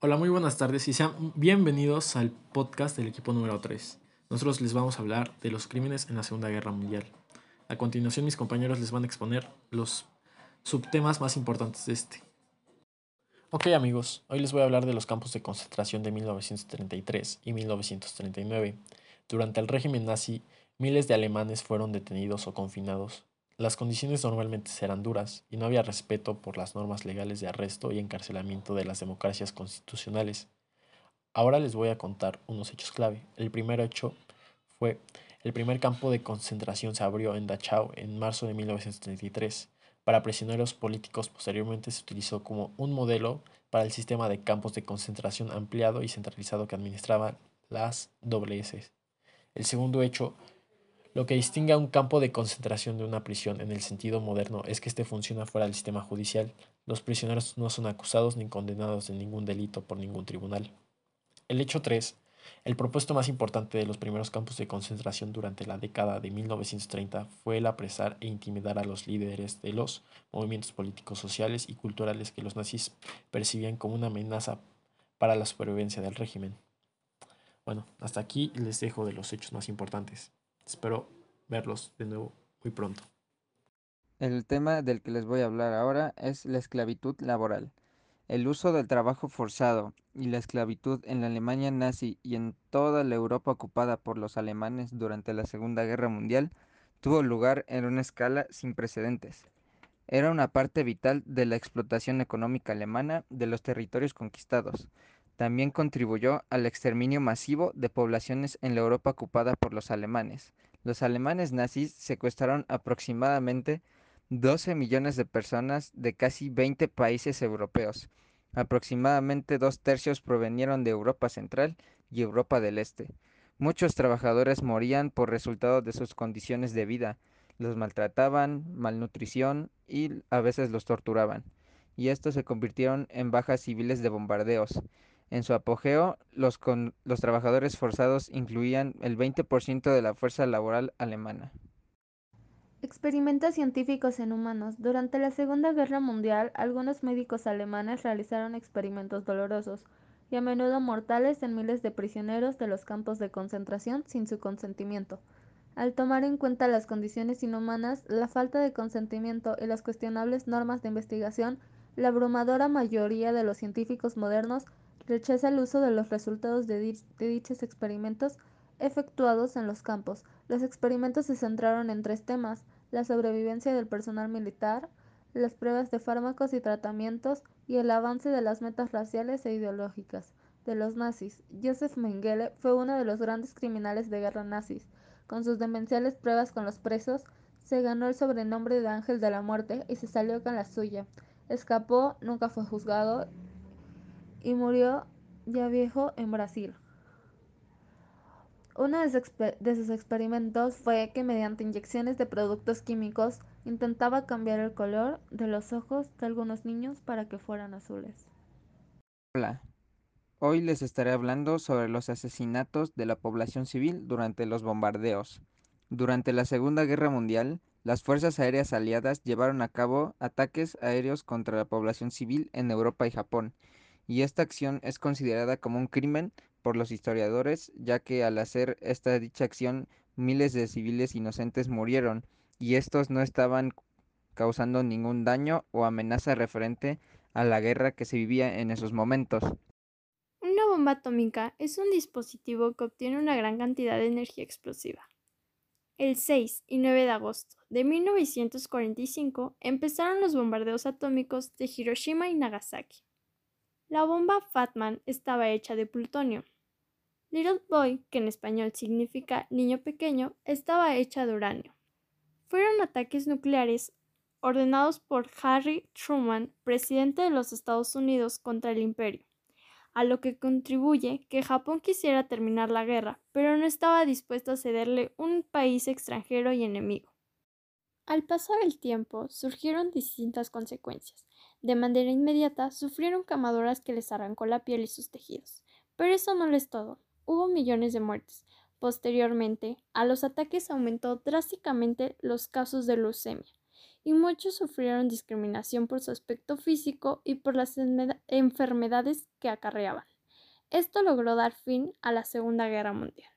Hola, muy buenas tardes y sean bienvenidos al podcast del equipo número 3. Nosotros les vamos a hablar de los crímenes en la Segunda Guerra Mundial. A continuación mis compañeros les van a exponer los subtemas más importantes de este. Ok amigos, hoy les voy a hablar de los campos de concentración de 1933 y 1939. Durante el régimen nazi, miles de alemanes fueron detenidos o confinados. Las condiciones normalmente eran duras y no había respeto por las normas legales de arresto y encarcelamiento de las democracias constitucionales. Ahora les voy a contar unos hechos clave. El primer hecho fue el primer campo de concentración se abrió en Dachau en marzo de 1933. Para prisioneros políticos posteriormente se utilizó como un modelo para el sistema de campos de concentración ampliado y centralizado que administraban las WS. El segundo hecho lo que distingue a un campo de concentración de una prisión en el sentido moderno es que éste funciona fuera del sistema judicial. Los prisioneros no son acusados ni condenados de ningún delito por ningún tribunal. El hecho 3. El propuesto más importante de los primeros campos de concentración durante la década de 1930 fue el apresar e intimidar a los líderes de los movimientos políticos, sociales y culturales que los nazis percibían como una amenaza para la supervivencia del régimen. Bueno, hasta aquí les dejo de los hechos más importantes. Espero verlos de nuevo muy pronto. El tema del que les voy a hablar ahora es la esclavitud laboral. El uso del trabajo forzado y la esclavitud en la Alemania nazi y en toda la Europa ocupada por los alemanes durante la Segunda Guerra Mundial tuvo lugar en una escala sin precedentes. Era una parte vital de la explotación económica alemana de los territorios conquistados, también contribuyó al exterminio masivo de poblaciones en la Europa ocupada por los alemanes. Los alemanes nazis secuestraron aproximadamente 12 millones de personas de casi 20 países europeos. Aproximadamente dos tercios provenieron de Europa Central y Europa del Este. Muchos trabajadores morían por resultado de sus condiciones de vida. Los maltrataban, malnutrición y a veces los torturaban. Y estos se convirtieron en bajas civiles de bombardeos. En su apogeo, los, trabajadores forzados incluían el 20% de la fuerza laboral alemana. Experimentos científicos en humanos. Durante la Segunda Guerra Mundial, algunos médicos alemanes realizaron experimentos dolorosos y a menudo mortales en miles de prisioneros de los campos de concentración sin su consentimiento. Al tomar en cuenta las condiciones inhumanas, la falta de consentimiento y las cuestionables normas de investigación, la abrumadora mayoría de los científicos modernos rechaza el uso de los resultados de, dichos experimentos efectuados en los campos. Los experimentos se centraron en tres temas, la sobrevivencia del personal militar, las pruebas de fármacos y tratamientos y el avance de las metas raciales e ideológicas de los nazis. Joseph Mengele fue uno de los grandes criminales de guerra nazis. Con sus demenciales pruebas con los presos, se ganó el sobrenombre de Ángel de la Muerte y se salió con la suya. Escapó, nunca fue juzgado y murió ya viejo en Brasil. Uno de sus, experimentos fue que mediante inyecciones de productos químicos intentaba cambiar el color de los ojos de algunos niños para que fueran azules. Hola, hoy les estaré hablando sobre los asesinatos de la población civil durante los bombardeos. Durante la Segunda Guerra Mundial, las Fuerzas Aéreas Aliadas llevaron a cabo ataques aéreos contra la población civil en Europa y Japón, y esta acción es considerada como un crimen por los historiadores, ya que al hacer esta dicha acción miles de civiles inocentes murieron y estos no estaban causando ningún daño o amenaza referente a la guerra que se vivía en esos momentos. Una bomba atómica es un dispositivo que obtiene una gran cantidad de energía explosiva. El 6 y 9 de agosto de 1945 empezaron los bombardeos atómicos de Hiroshima y Nagasaki. La bomba Fatman estaba hecha de plutonio. Little Boy, que en español significa niño pequeño, estaba hecha de uranio. Fueron ataques nucleares ordenados por Harry Truman, presidente de los Estados Unidos, contra el imperio, a lo que contribuye que Japón quisiera terminar la guerra, pero no estaba dispuesto a cederle un país extranjero y enemigo. Al pasar el tiempo, surgieron distintas consecuencias. De manera inmediata sufrieron quemaduras que les arrancó la piel y sus tejidos. Pero eso no es todo. Hubo millones de muertes. Posteriormente, a los ataques aumentó drásticamente los casos de leucemia y muchos sufrieron discriminación por su aspecto físico y por las enfermedades que acarreaban. Esto logró dar fin a la Segunda Guerra Mundial.